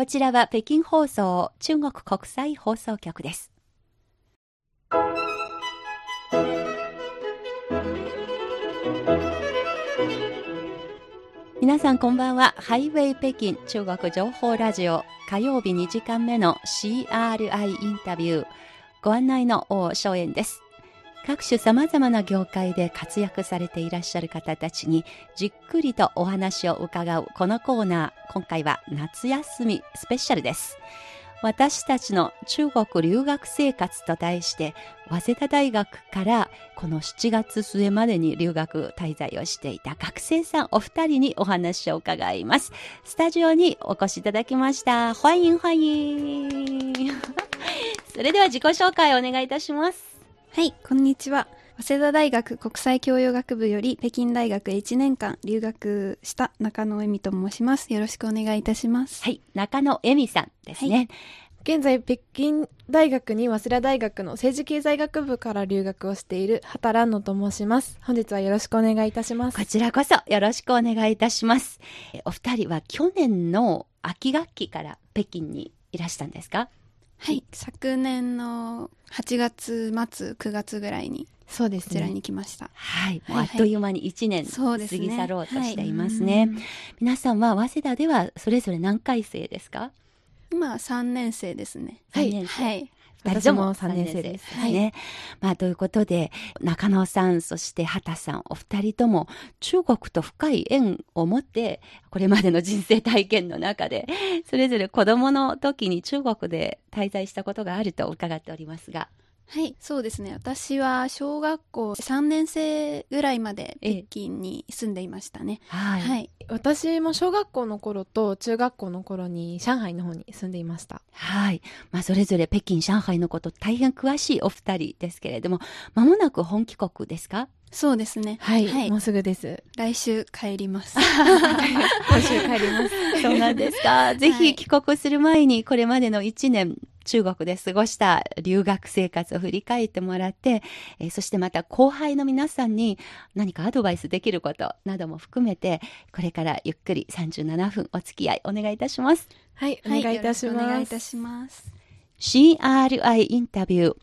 こちらは北京放送中国国際放送局です。皆さんこんばんは。ハイウェイ北京中国情報ラジオ火曜日2時間目の CRI インタビュー。ご案内の王正円です。各種様々な業界で活躍されていらっしゃる方たちにじっくりとお話を伺うこのコーナー。今回は夏休みスペシャルです。私たちの中国留学生活と題して、早稲田大学からこの7月末までに留学滞在をしていた学生さんお二人にお話を伺います。スタジオにお越しいただきました。欢迎欢迎。それでは自己紹介をお願いいたします。はい、こんにちは。早稲田大学国際教養学部より北京大学へ1年間留学した中野恵美と申します。よろしくお願いいたします。はい、中野恵美さんですね。はい現在、北京大学に早稲田大学の政治経済学部から留学をしている畑蘭野と申します。本日はよろしくお願いいたします。こちらこそよろしくお願いいたします。お二人は去年の秋学期から北京にいらしたんですか？はい、昨年の8月末、9月ぐらいにそうです、ね、こちらに来ました。はい。あっという間に1年過ぎ去ろうとしていますね。はい、皆さんは早稲田ではそれぞれ何回生ですか？今3年生ですね。はい。はい。二人とも3年生です。はい、ね。まあ、ということで、中野さん、そして畑さん、お二人とも中国と深い縁を持って、これまでの人生体験の中で、それぞれ子供の時に中国で滞在したことがあると伺っておりますが、はい、そうですね。私は小学校3年生ぐらいまで北京に住んでいましたね。はい、はい。私も小学校の頃と中学校の頃に上海の方に住んでいました。はい。まあ、それぞれ北京、上海のこと大変詳しいお二人ですけれども、まもなく本帰国ですか？そうですね。はい。はい、もうすぐです。来週帰ります。来週帰ります。そうなんですか。ぜひ帰国する前にこれまでの1年、中国で過ごした留学生活を振り返ってもらって、えー、そしてまた後輩の皆さんに何かアドバイスできることなども含めて、これからゆっくり37分お付き合いお願いいたします。はい、お願いいたします。はい、お願いいたします。CRI インタビュー。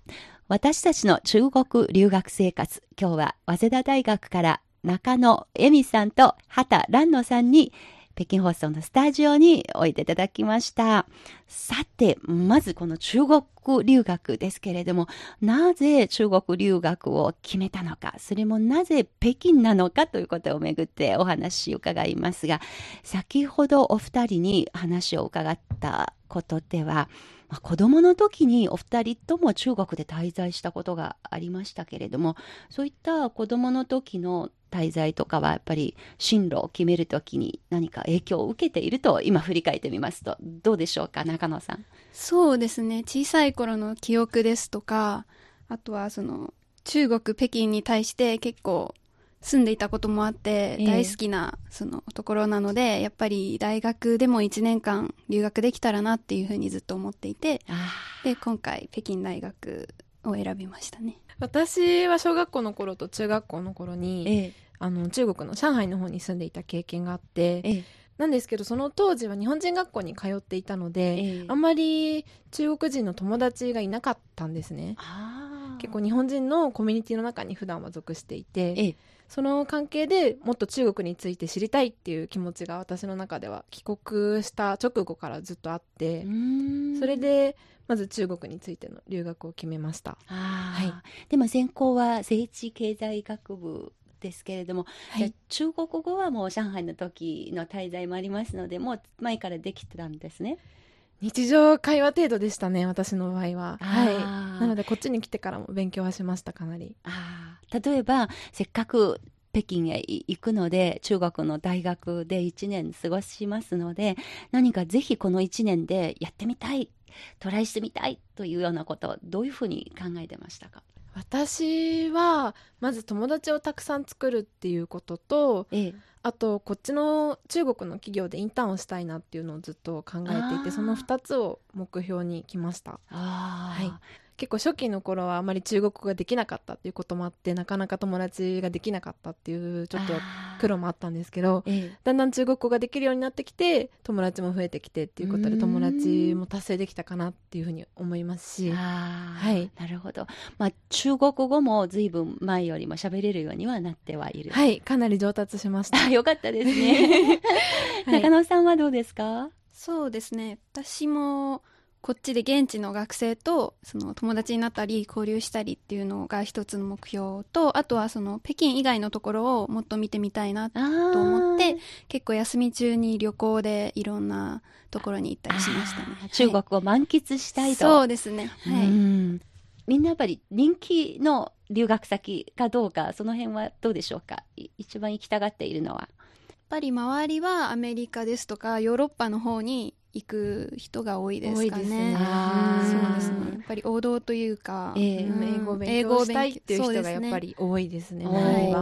私たちの中国留学生活。今日は早稲田大学から中野恵美さんと畑蘭野さんに北京放送のスタジオにおいていただきました。さて、まずこの中国留学ですけれども、なぜ中国留学を決めたのか、それもなぜ北京なのかということをめぐってお話を伺いますが、先ほどお二人に話を伺ったことでは、まあ、子供の時にお二人とも中国で滞在したことがありましたけれども、そういった子供の時の滞在とかはやっぱり進路を決めるときに何か影響を受けていると今振り返ってみますとどうでしょうか中野さん。そうですね小さい頃の記憶ですとかあとはその中国北京に対して結構住んでいたこともあって大好きなそのところなので、えー、やっぱり大学でも1年間留学できたらなっていうふうにずっと思っていてで今回北京大学を選びましたね。私は小学校の頃と中学校の頃に、えー、あの中国の上海の方に住んでいた経験があって、えー、なんですけどその当時は日本人学校に通っていたので、えー、あんまり中国人の友達がいなかったんですね。結構日本人のコミュニティの中に普段は属していて、その関係でもっと中国について知りたいっていう気持ちが私の中では帰国した直後からずっとあってそれでまず中国についての留学を決めました。はい、でも専攻は政治経済学部ですけれども、はい、中国語はもう上海の時の滞在もありますのでもう前からできてたんですね。日常会話程度でしたね私の場合は。はい。なのでこっちに来てからも勉強はしましたかなり。あ例えばせっかく北京へ行くので中国の大学で1年過ごしますので何かぜひこの1年でやってみたいトライしてみたいというようなことどういうふうに考えてましたか？私はまず友達をたくさん作るっていうことと、ええ、あとこっちの中国の企業でインターンをしたいなっていうのをずっと考えていてその2つを目標に来ました。はい結構初期の頃はあまり中国語ができなかったっていうこともあってなかなか友達ができなかったっていうちょっと苦労もあったんですけど、ええ、だんだん中国語ができるようになってきて友達も増えてきてっていうことで友達も達成できたかなっていうふうに思いますし、はい、なるほど、まあ、中国語も随分前よりも喋れるようにはなってはいる。はい。かなり上達しました。よかったですね、中野さんはどうですか？そうですね。私もこっちで現地の学生とその友達になったり交流したりっていうのが一つの目標とあとはその北京以外のところをもっと見てみたいなと思って結構休み中に旅行でいろんなところに行ったりしましたね、中国を満喫したいと、そうですね。はい、みんなやっぱり人気の留学先かどうかその辺はどうでしょうか？一番行きたがっているのは。やっぱり周りはアメリカですとかヨーロッパの方に行く人が多いですかね。ねそうですね。やっぱり王道というか、えー、英語を勉強したいっていう人がやっぱり多いですね。でね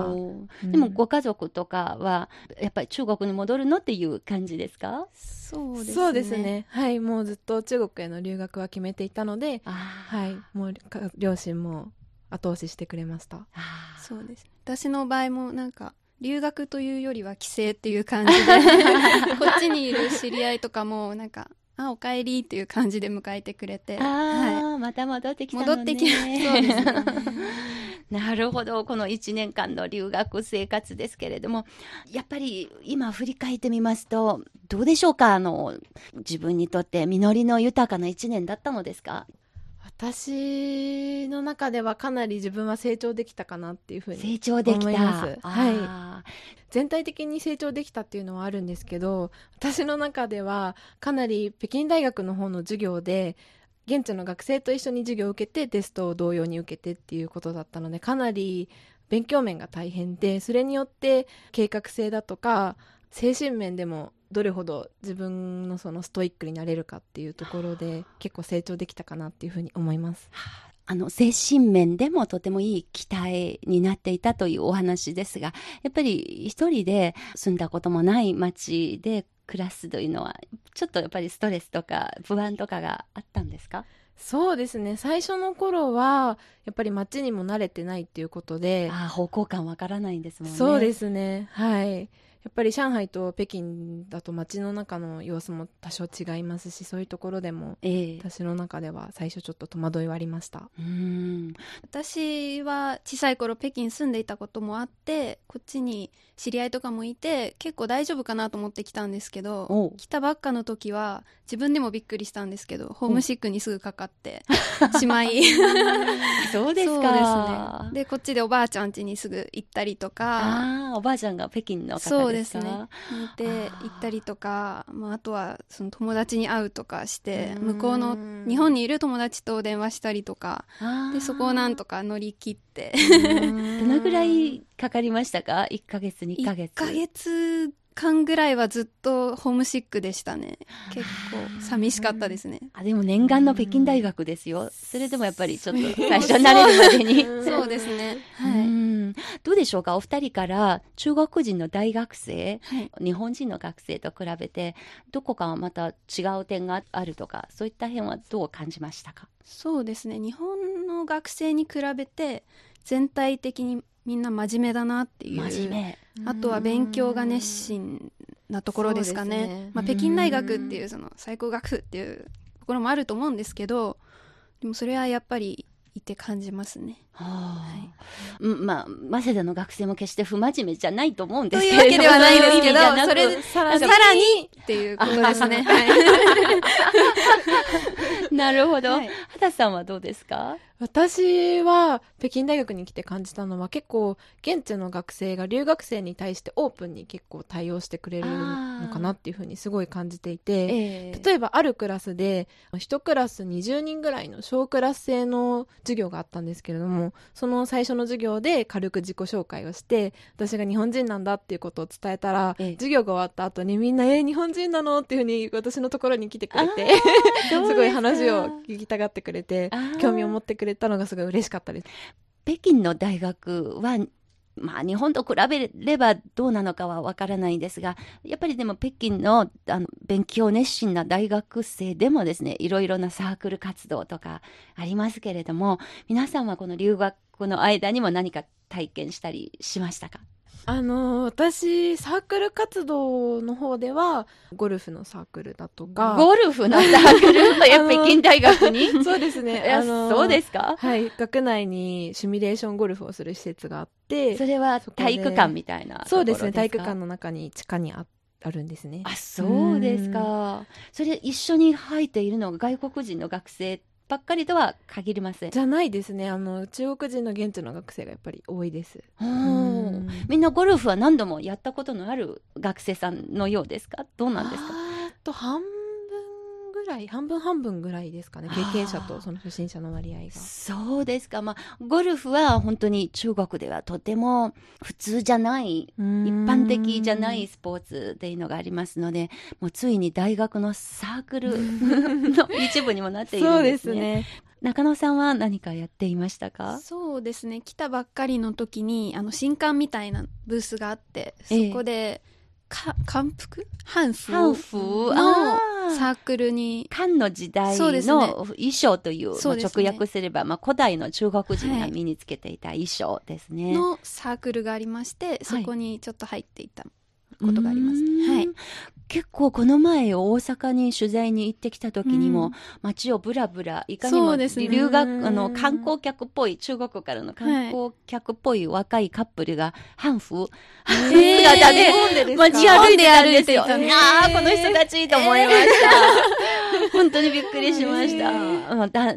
でもご家族とかはやっぱり中国に戻るのっていう感じですか？そうですね。そうですね。はい、もうずっと中国への留学は決めていたので、はい、もう両親も後押ししてくれました。そうです。私の場合もなんか留学というよりは帰省っていう感じで こっちにいる知り合いとかもなんかあおかえりっていう感じで迎えてくれてあ、はい、また戻ってきたの、ね、戻ってきそうです、ね、なるほど。この1年間の留学生活ですけれどもやっぱり今振り返ってみますとどうでしょうか？あの自分にとって実りの豊かな1年だったのですか？私の中ではかなり自分は成長できたかなっていうふうに成長できた。はい。全体的に成長できたっていうのはあるんですけど私の中ではかなり北京大学の方の授業で現地の学生と一緒に授業を受けてテストを同様に受けてっていうことだったのでかなり勉強面が大変でそれによって計画性だとか精神面でもどれほど自分のそのストイックになれるかっていうところで結構成長できたかなっていうふうに思います。あ。の精神面でもとてもいい期待になっていたというお話ですがやっぱり一人で住んだこともない町で暮らすというのはちょっとやっぱりストレスとか不安とかがあったんですか？そうですね。最初の頃はやっぱり街にも慣れてないっていうことであ方向感わからないんですもんね。そうですね。はいやっぱり上海と北京だと街の中の様子も多少違いますしそういうところでも、え私の中では最初ちょっと戸惑いはありました。うん私は小さい頃北京住んでいたこともあってこっちに知り合いとかもいて結構大丈夫かなと思って来たんですけど来たばっかの時は自分でもびっくりしたんですけどホームシックにすぐかかってしまい。そうですか。で、ね、でこっちでおばあちゃん家にすぐ行ったりとか。あおばあちゃんが北京の方ですかね。で行ったりとか、まあ、あとはその友達に会うとかして向こうの日本にいる友達と電話したりとかでそこをなんとか乗り切って。どのぐらいかかりましたか？1か月2か月。1か月間ぐらいはずっとホームシックでしたね。結構寂しかったですね。あでも念願の北京大学ですよ。それでもやっぱりちょっと最初慣れるまでに。そう。ですね。はい。どうでしょうか？お二人から中国人の大学生、はい、日本人の学生と比べてどこかまた違う点があるとかそういった辺はどう感じましたか？そうですね。日本の学生に比べて全体的にみんな真面目だなっていう。真面目。あとは勉強が熱心なところですかね、ね、まあ、北京大学っていうその最高学府っていうところもあると思うん。ですけどでもそれはやっぱりいて感じますね。はあ、はい、まあ、早稲田の学生も決して不真面目じゃないと思うんですけど。というわけではないですけど、それでさらにっていうことですね。はい、なるほど。はい、畑さんはどうですか？私は北京大学に来て感じたのは結構現地の学生が留学生に対してオープンに結構対応してくれるのかなっていうふうにすごい感じていて、えー、例えばあるクラスで1クラス20人ぐらいの小クラス制の授業があったんですけれどもその最初の授業で軽く自己紹介をして私が日本人なんだっていうことを伝えたら、えー、授業が終わった後にみんな「えー、日本人なの?」っていうふうに私のところに来てくれて すごい話を聞きたがってくれて興味を持ってくれくれたのがすごい嬉しかったです。北京の大学はまあ日本と比べればどうなのかはわからないんですが、やっぱりでも北京のあの勉強熱心な大学生でもですね、いろいろなサークル活動とかありますけれども、皆さんはこの留学の間にも何か体験したりしましたか？あの私サークル活動の方ではゴルフのサークルだとか。ゴルフのサークル？や北京大学に？そうですね。あのそうですか？はい。学内にシミュレーションゴルフをする施設があってそれは体育館みたいなそうですね。体育館の中に地下にああるんですねあそうですか。それ一緒に入っているのが外国人の学生ばっかりとは限りません。じゃないですね。あの中国人の現地の学生がやっぱり多いです。みんなゴルフは何度もやったことのある学生さんのようですか？どうなんですか？と半ぐらい半分半分ぐらいですかね経験者とその初心者の割合が。そうですか。まあゴルフは本当に中国ではとても普通じゃない一般的じゃないスポーツっていうのがありますのでもうついに大学のサークル の一部にもなっているんですね。そうですね。中野さんは何かやっていましたか？そうですね。来たばっかりの時にあの新刊みたいなブースがあってそこで、ええか漢服？漢服漢服のサークルに。漢の時代の衣装という、ね、直訳すれば、まあ、古代の中国人が身につけていた衣装ですね、はい、のサークルがありましてそこにちょっと入っていたことがあります、はい、結構この前大阪に取材に行ってきた時にも、街をぶらぶらいかにも留学、ね、あの観光客っぽい中国からの観光客っぽい若いカップルが半服 姿で街歩いてたんですよ。ああこの人たちと思いました。本当にびっくりしました。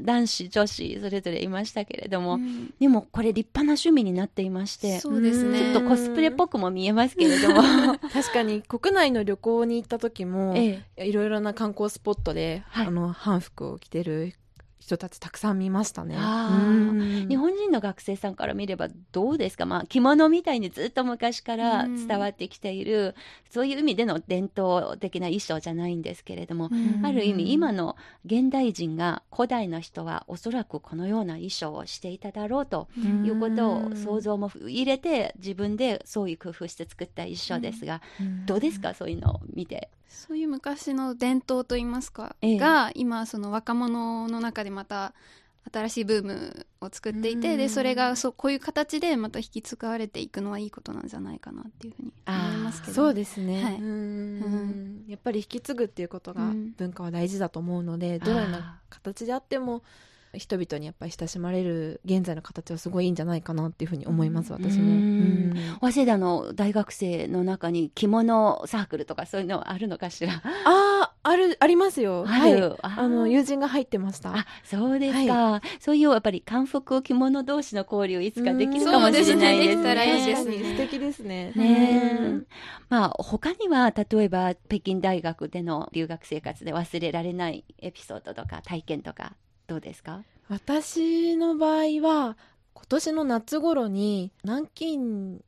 男子女子それぞれいましたけれども、でもこれ立派な趣味になっていましてそうですね。ちょっとコスプレっぽくも見えますけれども 確かに国内の旅行に行った時も、ええ、いろいろな観光スポットで、はい、あの、反服を着てる人たちたくさん見ましたね。日本人の学生さんから見ればどうですか、まあ、着物みたいにずっと昔から伝わってきている、そういう意味での伝統的な衣装じゃないんですけれども、ある意味今の現代人が古代の人はおそらくこのような衣装をしていただろうということを想像も入れて自分でそういう工夫して作った衣装ですが、どうですか？そういうのを見て。そういう昔の伝統といいますか、ええ、が今その若者の中でまた新しいブームを作っていてでそれがそこういう形でまた引き継がれていくのはいいことなんじゃないかなっていうふうに思いますけど。そうですね、はい、うん。やっぱり引き継ぐっていうことが文化は大事だと思うので、どのような形であっても人々にやっぱり親しまれる現在の形はすごいいいんじゃないかなっていうふうに思います、私も。早稲田の大学生の中に着物サークルとかそういうのあるのかしら？ああ、ある、ありますよ。はい。あの、友人が入ってました。あ、そうですか。はい、そういうやっぱり漢服着物同士の交流いつかできるかもしれないですね。ですね。素敵ですね。ねまあ、他には、例えば北京大学での留学生活で忘れられないエピソードとか体験とかどうですか？私の場合は今年の夏頃に南京に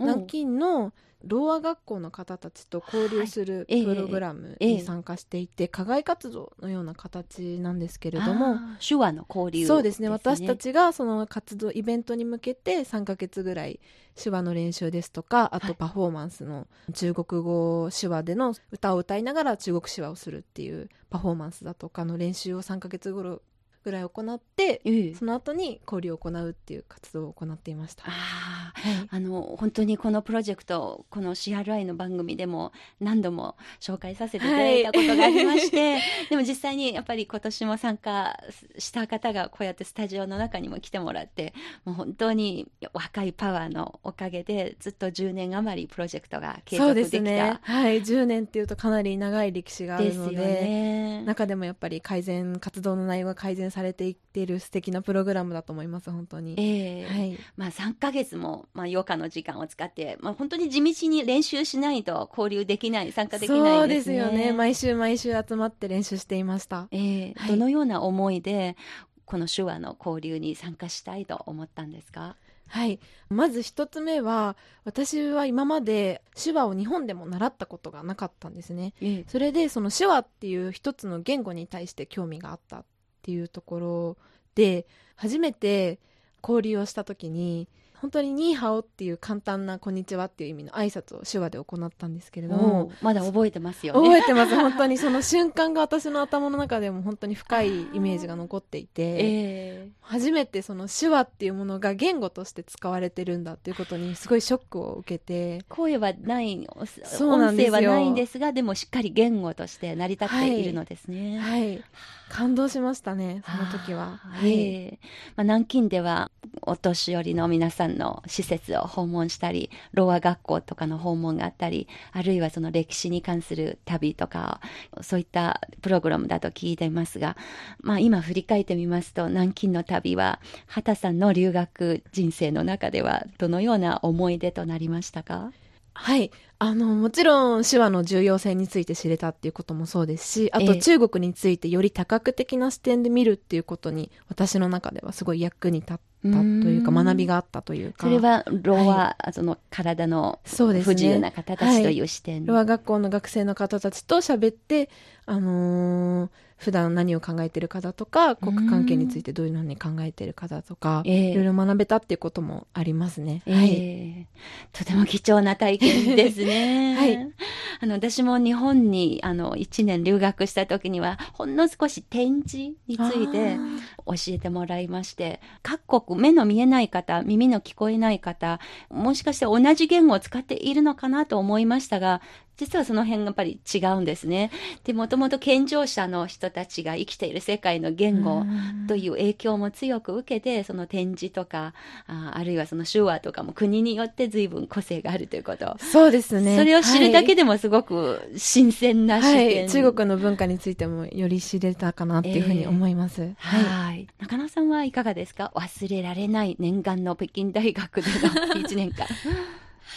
南京のろう学校の方たちと交流するプログラムに参加していて、はい、課外活動のような形なんですけれども手話の交流、ね、そうですね。私たちがその活動イベントに向けて3か月ぐらい手話の練習ですとかあとパフォーマンスの中国語手話での歌を歌いながら中国手話をするっていうパフォーマンスだとかの練習を3か月頃ぐらい行って、ええ、その後に交流を行うっていう活動を行っていました。あ,、はい、あの本当にこのプロジェクトこの CRI の番組でも何度も紹介させていただいたことがありまして、はい、でも実際にやっぱり今年も参加した方がこうやってスタジオの中にも来てもらってもう本当に若いパワーのおかげでずっと10年余りプロジェクトが継続できた。ね、はい、10年っていうとかなり長い歴史があるので、ね、中でもやっぱり改善活動の内容が改善されていっている素敵なプログラムだと思います本当に、えー、はい、まあ、3か月も、まあ、余暇の時間を使って、まあ、本当に地道に練習しないと交流できない参加できない、ね、そうですよね。毎週毎週集まって練習していました、えー、はい、どのような思いでこの手話の交流に参加したいと思ったんですか？はい。まず一つ目は、私は今まで手話を日本でも習ったことがなかったんですね。それで、その手話っていう一つの言語に対して興味があった。っていうところで初めて交流をした時に本当にニーハオっていう簡単なこんにちはっていう意味の挨拶を手話で行ったんですけれどもまだ覚えてますよね。覚えてます。本当にその瞬間が私の頭の中でも本当に深いイメージが残っていて、えー、初めてその手話っていうものが言語として使われてるんだっていうことにすごいショックを受けて声はない音声はないんですがでもしっかり言語として成り立っているのですね、はい、はい。感動しましたね、その時は。はい。まあ、南京では、お年寄りの皆さんの施設を訪問したり、ロア学校とかの訪問があったり、あるいはその歴史に関する旅とか、そういったプログラムだと聞いていますが、まあ、今振り返ってみますと、南京の旅は、畑さんの留学人生の中では、どのような思い出となりましたか？はい。あの、もちろん手話の重要性について知れたっていうこともそうですし、あと中国についてより多角的な視点で見るっていうことに、私の中ではすごい役に立ったというか、学びがあったというか。それは、ロア、はい、その体の不自由な方たちという視点。ねはい、ロア学校の学生の方たちと喋って、あのー普段何を考えてるかだとか国関係についてどういうのに考えてるかだとか、いろいろ学べたっていうこともありますね、えー、はい、とても貴重な体験ですね。はい。あの私も日本にあの1年留学した時にはほんの少し展示について教えてもらいまして各国目の見えない方耳の聞こえない方もしかして同じ言語を使っているのかなと思いましたが実はその辺がやっぱり違うんですね。で、もともと健常者の人たちが生きている世界の言語という影響も強く受けて、その展示とか、ああるいはその手話とかも国によって随分個性があるということ。そうですね。それを知るだけでもすごく新鮮な視点、はい、中国の文化についてもより知れたかなっていうふうに思います。えー、はい、はい。中野さんはいかがですか？忘れられない念願の北京大学での1年間。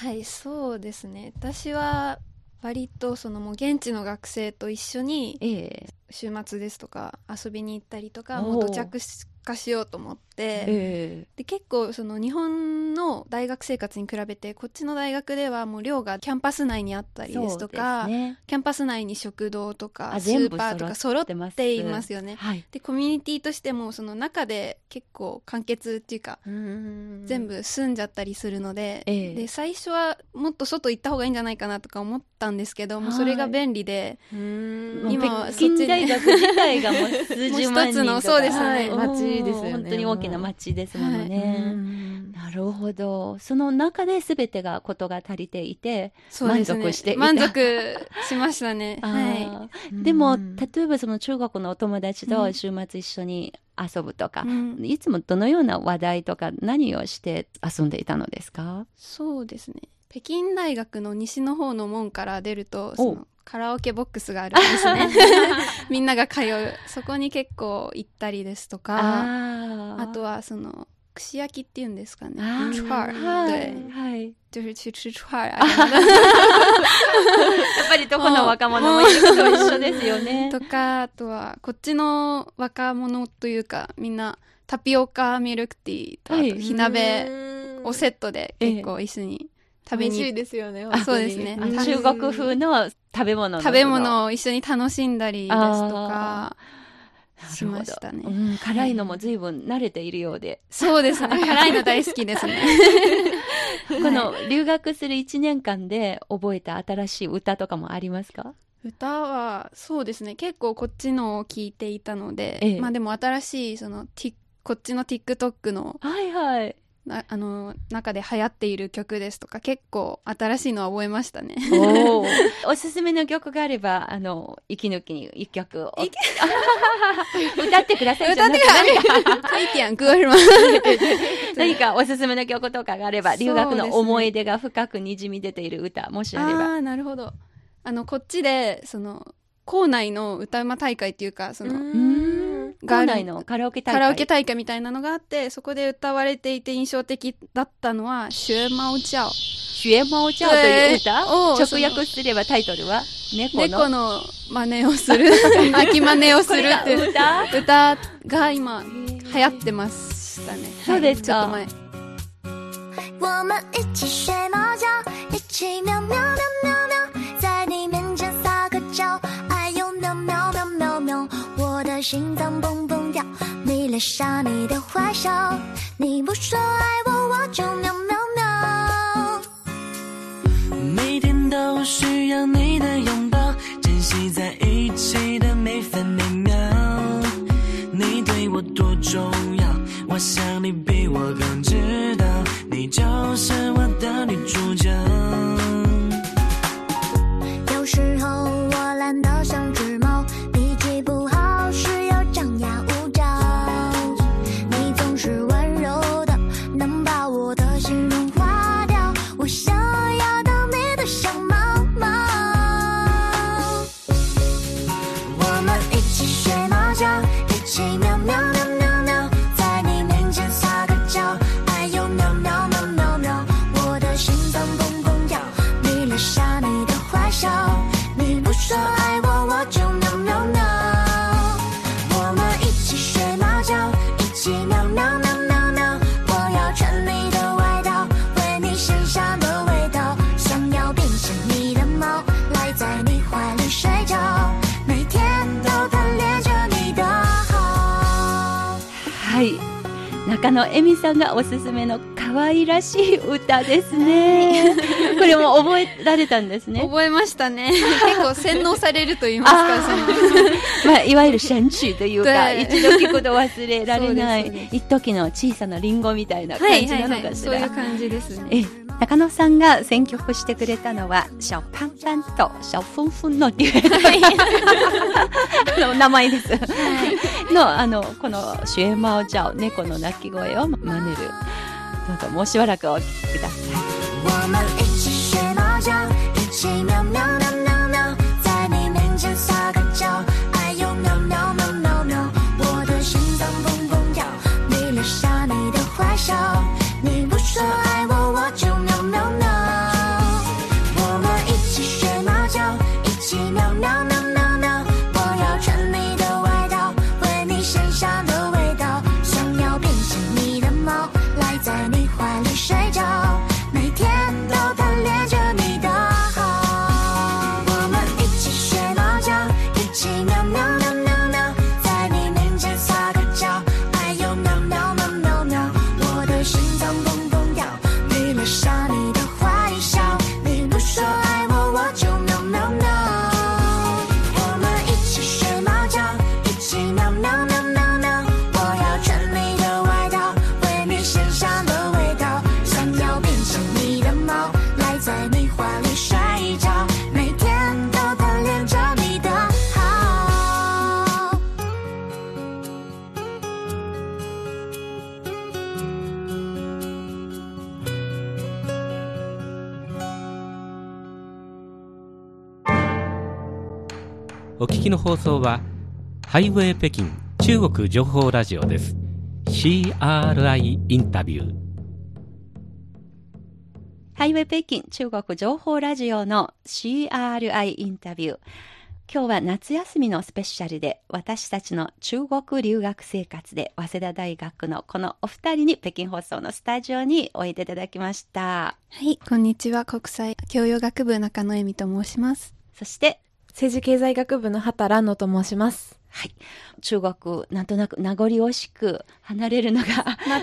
はい、そうですね。私は割とそのもう現地の学生と一緒に週末ですとか遊びに行ったりとかもう土着化しようと思って、えー、で結構その日本の大学生活に比べてこっちの大学ではもう寮がキャンパス内にあったりですとか、ね、キャンパス内に食堂とかスーパーとか揃っていますよね。はい、でコミュニティとしてもその中で結構完結っていうか全部住んじゃったりするのでえー、で最初はもっと外行った方がいいんじゃないかなとか思ったんですけどもそれが便利で今はそっち大学自体がもう数十万人とか。一つのそうですね街ですよね本当に大きな街ですもんね、なるほど。その中で全てがことが足りていて、満足していた。満足しましたね。はい。でも例えばその中国のお友達と週末一緒に遊ぶとか、うん、いつもどのような話題とか何をして遊んでいたのですか？そうですね。北京大学の西の方の門から出るとそのカラオケボックスがあるんですね みんなが通うそこに結構行ったりですとかあとはその串焼きっていうんですかね。串はい。就是去吃串 やっぱりどこの若者も一緒ですよね。とか、あとは、こっちの若者というか、みんなタピオカミルクティーと、あと火鍋をセットで結構一緒に食べに。いですよね。そうですね。中国風の食べ物。食べ物を一緒に楽しんだりですとか。しましたね、うん、辛いのも随分慣れているようで、そうですね。辛いの大好きですね。この留学する1年間で覚えた新しい歌とかもありますか？歌はそうですね。結構こっちのを聞いていたので、ええ、まあでも新しいそのこっちの TikTok のはいはいあの中で流行っている曲ですとか結構新しいのは覚えましたね。お すすめの曲があればあの息抜きに一曲を。歌ってください歌ってください何かおすすめの曲とかがあれば、留学の思い出が深くにじみ出ている歌もしあれば。あなるほど。あのこっちでその校内の歌うま大会っていうかその校内のカラオケ大会。カラオケ大会みたいなのがあってそこで歌われていて印象的だったのは「学猫叫」学猫叫という歌？直訳すればタイトルは？猫の？猫の真似をする。泣き真似をするっていう歌？歌が今流行ってましたね。そうですか、ちょっと前。我们一起学猫叫，一起喵喵喵喵喵，心脏砰砰跳，迷恋上你的坏笑，你不说爱我。我就喵喵喵。每天都需要你的拥抱，珍惜在一中野恵美さんがおすすめの可愛らしい歌ですね。これも覚えられたんですね。覚えましたね。結構洗脳されると言いますか、その。まあ、いわゆる神曲というか、对 一度聞くと忘れられない、一時の小さなリンゴみたいなは感。じなのかしらそういう。感じですね。え中野さんが選曲してくれたのは、シャオパンパンとシャオフンフンのっていう、の名前です。の、あの、このシュエマオジャオ、猫の鳴き声を真似る。どうぞもうしばらくお聴きください。の放送はハイウェイ北京中国情報ラジオです CRI インタビューハイウェイ北京中国情報ラジオの CRI インタビュー。今日は夏休みのスペシャルで私たちの中国留学生活で早稲田大学のこのお二人に北京放送のスタジオにおいでいただきました。はい、こんにちは。国際教養学部中野恵美と申します。そして、政治経済学部の畑蘭野と申します。はい。中国、なんとなく名残惜しく離れるのが、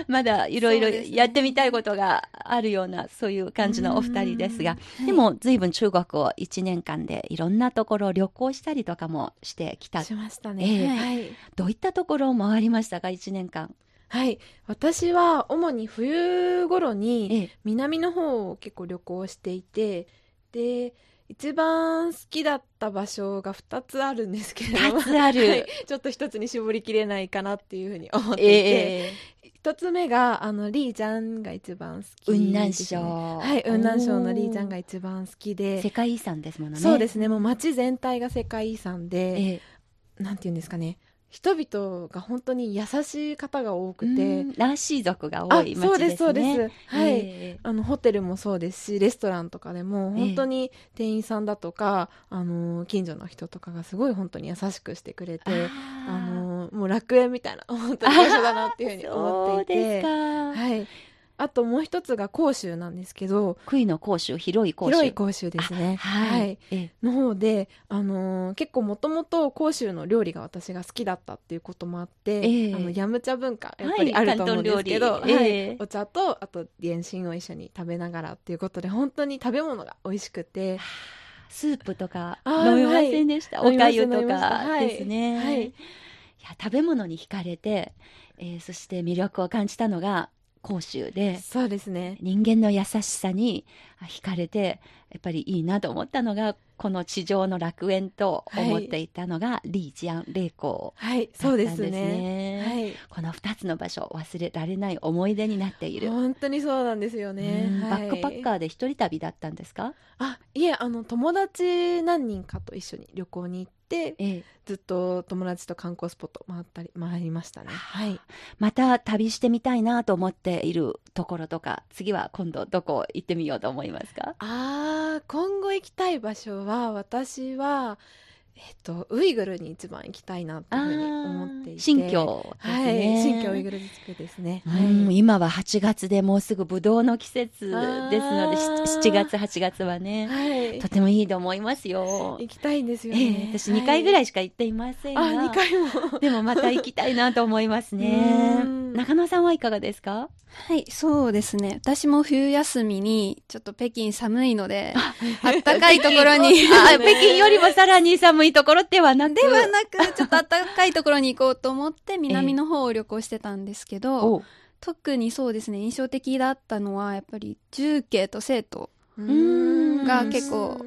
ま だいろいろやってみたいことがあるような、そういう感じのお二人ですが、うんでも随分中国を1年間でいろんなところを旅行したりとかもしてきた。しましたえね。えはい。どういったところを回りましたか、1年間。はい。私は主に冬頃にええ南の方を結構旅行していて、で、一番好きだった場所が2つあるんですけれども。二つあるはいちょっと一つに絞りきれないかなっていうふうに思っていて。ええ一つ目が、あの、リージャンが一番好きね。雲南省はい、雲南省のリージャンが一番好きで。世界遺産ですものね。そうですね、もう街全体が世界遺産で、ええなんて言うんですかね、人々が本当に優しい方が多くうて、んラーシー族があ多い町ですね。そうです、そうです。はい。えあの、ホテルもそうですし、レストランとかでも、本当に店員さんだとか、あの、近所の人とかがすごい本当に優しくしてくれて、えあの、もう楽園みたいな、本当に場所だなっていうふうに思っていて。はい。あともう一つが甲州なんですけど杭の甲州広い甲州。広い甲州ですね。はい、はい、の方で、あのー、結構もともと甲州の料理が私が好きだったっていうこともあって、えー、あのヤムチャ文化やっぱりあると思うんですけど、はい、はい、お茶とあと原神を一緒に食べながらっていうことで本当に食べ物が美味しくて。スープとか飲みませんでした、はい、おかゆとか。ですね、はい、いや食べ物に惹かれて、えー、そして魅力を感じたのが講習でそうですね人間の優しさに惹かれてやっぱりいいなと思ったのがこの地上の楽園と思っていたのが、はい、リージアン霊光はい、そうですね。はい、この2つの場所忘れられない思い出になっている。本当にそうなんですよね。バックパッカーで一人旅だったんですか？あ、いえあの友達何人かと一緒に旅行に行って、ええ、ずっと友達と観光スポット回ったり回りましたね。はい。また旅してみたいなと思っているところとか、次は今度どこ行ってみようと思いますか？ああ、今後行きたい場所は私はえっと、ウイグルに一番行きたいなというふうに思っていて。新疆ですね、はい、新疆ウイグル自治区ですね、はい、今は8月でもうすぐブドウの季節ですので7月8月はね、はい、とてもいいと思いますよ。行きたいんですよね、えー、私2回ぐらいしか行っていませんが、はい、あ2回も。でもまた行きたいなと思いますね。中野さんはいかがですか？はいそうですね。私も冬休みにちょっと北京寒いのであったかいところに。北京よりもさらに寒いいところではなく。ではなく、ちょっと暖かいところに行こうと思って、南の方を旅行してたんですけど、えー、特にそうですね、印象的だったのは、やっぱり重慶と生徒が結構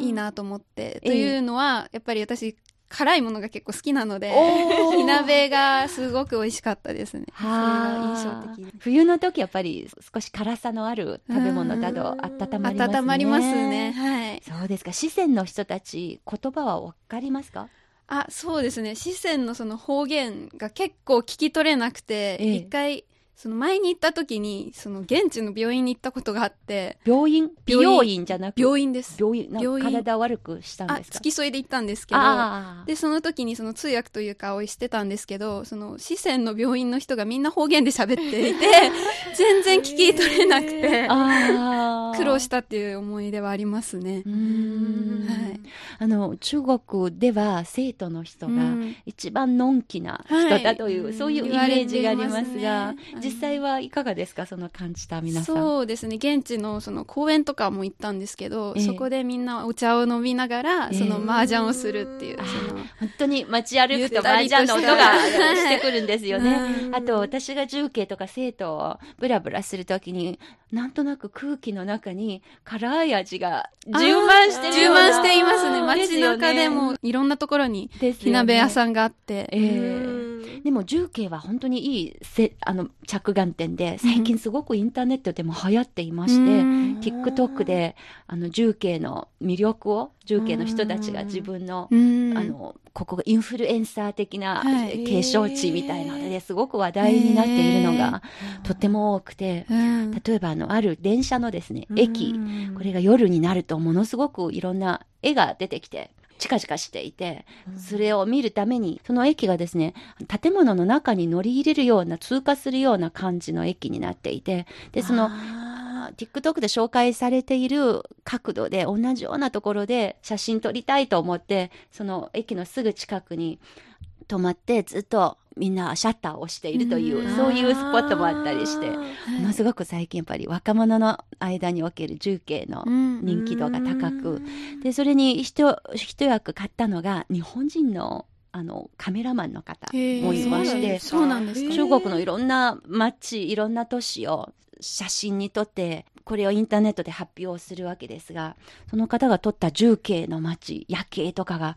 いいなと思って。というのは、やっぱり私、辛いものが結構好きなので、火鍋がすごく美味しかったですね。それが印象的冬の時やっぱり少し辛さのある食べ物だと温まりますね。温まりますね。はい。そうですか。四川の人たち、言葉はわかりますか？あ、そうですね。四川のその方言が結構聞き取れなくて、一、ええ、回その前に行った時に、その現地の病院に行ったことがあって。病院？美容院じゃなく？病院です。病院？病院。体悪くしたんですか？付き添いで行ったんですけど、で、その時にその通訳というかをしてたんですけど、その四川の病院の人がみんな方言で喋っていて、全然聞き取れなくて、苦労したっていう思い出はありますね。はい。あの、中国では生徒の人が一番のんきな人だという、はい、そういうイメージがありますが、実際はいかがですか？その感じた皆さん。そうですね。現地のその公園とかも行ったんですけど、えー、そこでみんなお茶を飲みながら、その麻雀をするっていう、その本当に街歩くと麻雀の音がしてくるんですよね。あと私が重慶とか生徒をブラブラするときになんとなく空気の中に辛い味が充満してる充満していますね。街中でもいろんなところに火鍋屋さんがあって、えーでも重慶は本当にいいせあの着眼点で最近すごくインターネットでも流行っていまして、うん、TikTok であの重慶の魅力を重慶の人たちが自分の,、あのここがインフルエンサー的な景勝地みたいなのですごく話題になっているのがとても多くて、例えばあのある電車のですね駅これが夜になるとものすごくいろんな絵が出てきてチカチカしていて、それを見るために、その駅がですね、建物の中に乗り入れるような、通過するような感じの駅になっていて、で、その、TikTok で紹介されている角度で同じようなところで写真撮りたいと思って、その駅のすぐ近くに止まってずっとみんなシャッターを押しているという、そういうスポットもあったりして、ものすごく最近やっぱり若者の間における重慶の人気度が高く、で、それに一一役買ったのが日本人のあのカメラマンの方もいましてそうなんです中国のいろんな街いろんな都市を写真に撮ってこれをインターネットで発表するわけですがその方が撮った重慶の街夜景とかが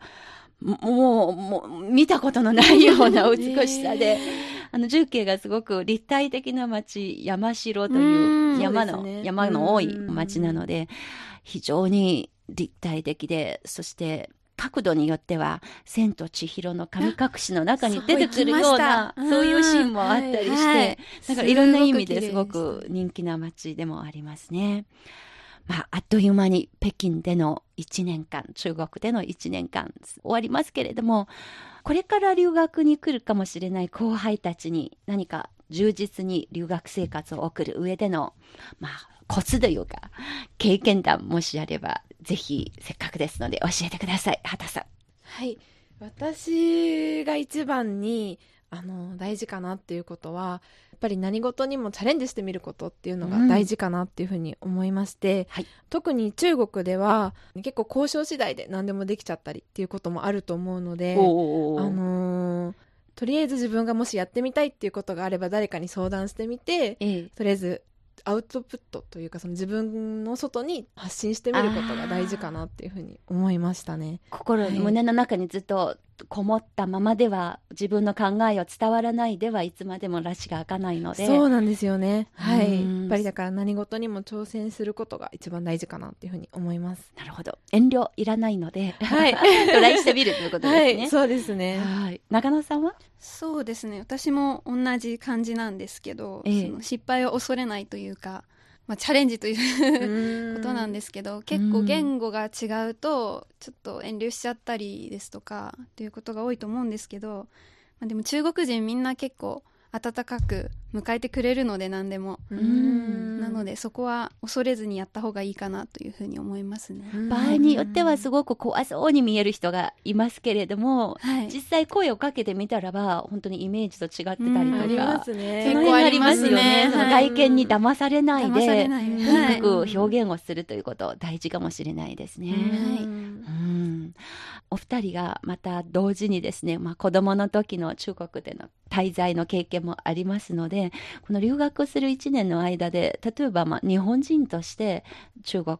もう、もう、見たことのないような美しさで、あの、重慶がすごく立体的な街、山城という山の、ね、山の多い街なので、非常に立体的で、そして角度によっては、千と千尋の神隠しの中に出てくるような、そういうシーンもあったりして、だからい。ろんな意味ですごく人気な街でもありますね。まあ、あっという間に北京での1年間、中国での1年間終わりますけれども、これから留学に来るかもしれない後輩たちに何か充実に留学生活を送る上での、まあ、コツというか、経験談もしあれば、ぜひ、せっかくですので教えてください。畑さん。はい。私が一番に、あの、大事かなっていうことは、やっぱり何事にもチャレンジしてみることっていうのが大事かなっていうふうに思いまして、うんはい、特に中国では結構交渉次第で何でもできちゃったりっていうこともあると思うので、あのー、とりあえず自分がもしやってみたいっていうことがあれば誰かに相談してみて、ええ、とりあえずアウトプットというかその自分の外に発信してみることが大事かなっていうふうに思いましたね。心、はい、胸の中にずっとこもったままでは自分の考えを伝わらないではいつまでも拉致が開かないので。そうなんですよね。はい。やっぱりだから何事にも挑戦することが一番大事かなっていうふうに思います。なるほど。遠慮いらないので、はい、トライしてみるということですね、はい、そうですね。はい。中野さんは？そうですね。私も同じ感じなんですけど、ええ、その失敗を恐れないというかまあ、チャレンジということなんですけど結構言語が違うとちょっと遠慮しちゃったりですとかっていうことが多いと思うんですけど、まあ、でも中国人みんな結構温かく迎えてくれるので何でも。なのでそこは恐れずにやった方がいいかなというふうに思いますね。場合によってはすごく怖そうに見える人がいますけれども、はい、実際声をかけてみたらば本当にイメージと違ってたりとか、ありますね。結構ありますよね、はい、外見に騙されないでとにかく表現をするということ大事かもしれないですね、はい、うん。お二人がまた同時にですね、まあ、子供の時の中国での滞在の経験もありますのででこの留学する1年の間で例えばま日本人として中国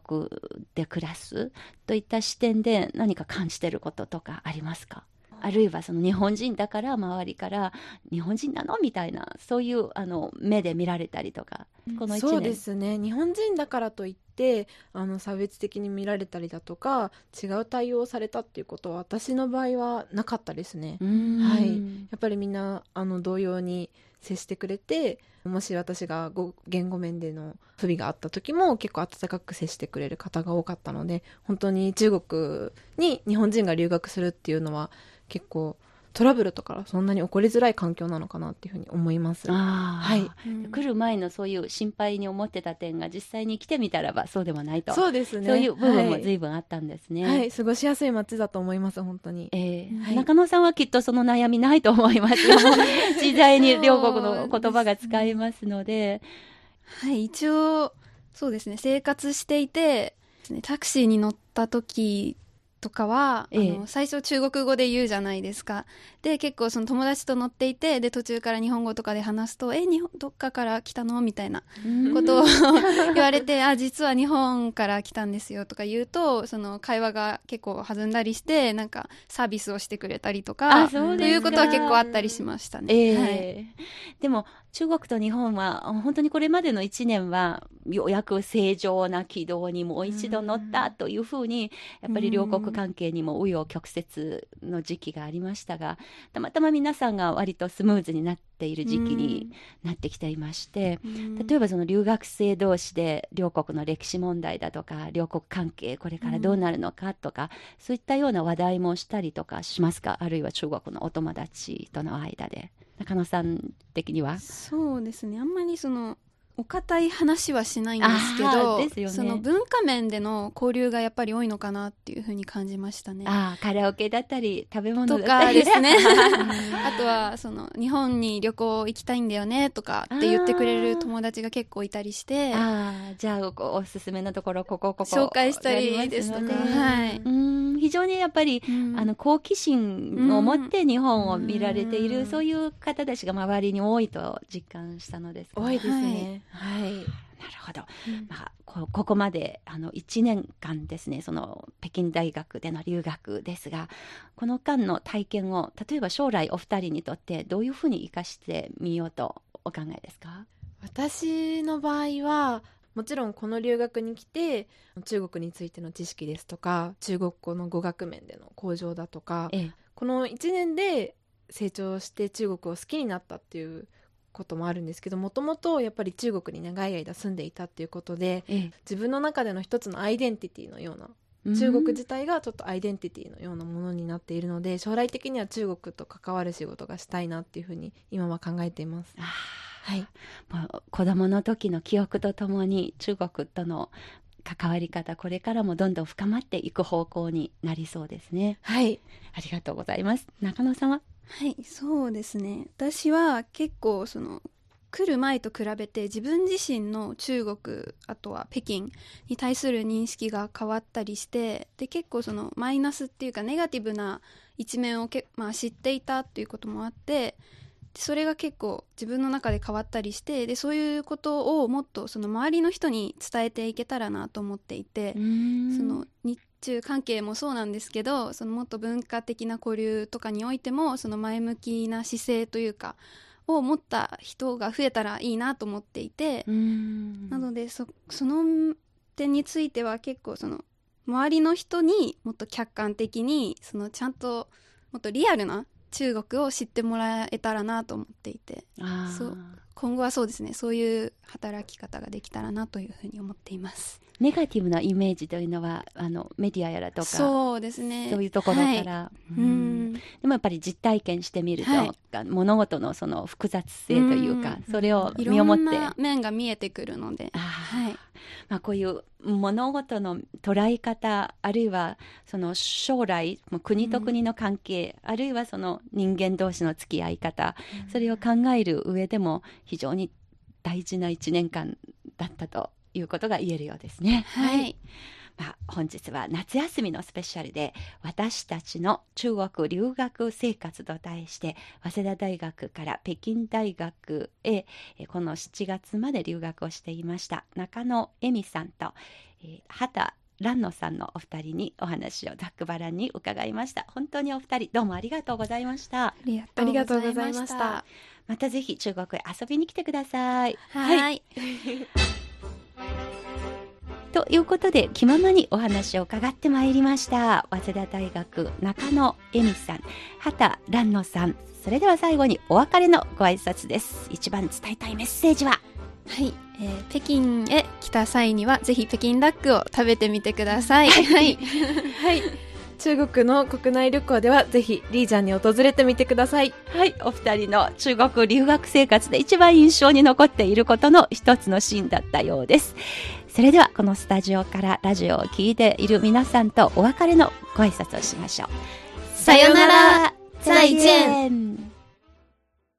で暮らすといった視点で何か感じてることとかありますか？あるいはその日本人だから周りから日本人なの？みたいなそういうあの目で見られたりとかこのそうですね。日本人だからといってあの差別的に見られたりだとか違う対応をされたっていうことは私の場合はなかったですね。はい、やっぱりみんなあの同様に接してくれてもし私が言語面での不備があった時も結構温かく接してくれる方が多かったので本当に中国に日本人が留学するっていうのは結構トラブルとかそんなに起こりづらい環境なのかなっていうふうに思います。はい、来る前のそういう心配に思ってた点が実際に来てみたらばそうではないと。そうですね。そういう部分も随分あったんですね。はい、はい、過ごしやすい街だと思います本当に。えーはい、中野さんはきっとその悩みないと思いますよ。時代に両国の言葉が使えますので。はい、一応そうですね生活していてタクシーに乗った時とかは、ええ、あの最初中国語で言うじゃないですか。で結構その友達と乗っていてで途中から日本語とかで話すと「え日本どっかから来たの?」みたいなことを 言われて「あ実は日本から来たんですよ」とか言うとその会話が結構弾んだりしてなんかサービスをしてくれたりとかっていうことは結構あったりしましたね。えー、はい、でも中国と日本は本当にこれまでの1年はようやく正常な軌道にもう一度乗ったというふうにやっぱり両国関係にも紆余曲折の時期がありましたがたまたま皆さんが割とスムーズになっている時期になってきていまして例えばその留学生同士で両国の歴史問題だとか両国関係これからどうなるのかとかそういったような話題もしたりとかしますか？あるいは中国のお友達との間で。中野さん的には？そうですね。あんまりそのお堅い話はしないんですけど、ね、その文化面での交流がやっぱり多いのかなっていうふうに感じましたね。あカラオケだったり食べ物とかですね。あとはその日本に旅行行きたいんだよねとかって言ってくれる友達が結構いたりして、あじゃあおすすめのところここここ紹介したりですとか、はい、うん非常にやっぱり、あの好奇心を持って日本を見られている、そういう方たちが周りに多いと実感したのです。多いですね。はい、なるほど、うん、まあ、こここまであの1年間ですねその北京大学での留学ですがこの間の体験を例えば将来お二人にとってどういうふうに生かしてみようとお考えですか？私の場合はもちろんこの留学に来て中国についての知識ですとか中国語の語学面での向上だとか、ええ、この1年で成長して中国を好きになったっていうこともあるんですけどもともとやっぱり中国に長い間住んでいたっていうことで、ええ、自分の中での一つのアイデンティティのような中国自体がちょっとアイデンティティのようなものになっているので将来的には中国と関わる仕事がしたいなっていうふうに今は考えています。はい、子供の時の記憶とともに中国との関わり方これからもどんどん深まっていく方向になりそうですね。はい。ありがとうございます。中野さんは？はいそうですね。私は結構その来る前と比べて自分自身の中国あとは北京に対する認識が変わったりしてで結構そのマイナスっていうかネガティブな一面をけ、まあ、知っていたっていうこともあってそれが結構自分の中で変わったりしてでそういうことをもっとその周りの人に伝えていけたらなと思っていてその日中関係もそうなんですけどそのもっと文化的な交流とかにおいてもその前向きな姿勢というかを持った人が増えたらいいなと思っていてなのでその点については結構その周りの人にもっと客観的にそのちゃんともっとリアルな中国を知ってもらえたらなと思っていてそう。今後はそうですね。そういう働き方ができたらなというふうに思っていますネガティブなイメージというのはあのメディアやらとかそうですね。そういうところから、はい、うん。でもやっぱり実体験してみると、はい、物事のその複雑性というかそれを身をもって。面が見えてくるので、はい。まあ、こういう物事の捉え方あるいはその将来国と国の関係、うん、あるいはその人間同士の付き合い方、うん、それを考える上でも非常に大事な1年間だったということが言えるようですね。はい、はいまあ、本日は夏休みのスペシャルで私たちの中国留学生活と題して早稲田大学から北京大学へこの7月まで留学をしていました中野恵美さんと、えー、畑蘭野さんのお二人にお話をざっくばらんに伺いました。本当にお二人どうもありがとうございました。ありがとうございました。また。ぜひ中国へ遊びに来てください、はい ということで気ままにお話を伺ってまいりました。早稲田大学中野恵美さん畑蘭野さん。それでは最後にお別れのご挨拶です。一番伝えたいメッセージは？はい、えー、北京へ来た際にはぜひ北京ダックを食べてみてください。はい、はい。中国の国内旅行ではぜひリージャンに訪れてみてください。はい。お二人の中国留学生活で一番印象に残っていることの一つのシーンだったようですそれではこのスタジオからラジオを聴いている皆さんとお別れのご挨拶をしましょう。さよなら。再见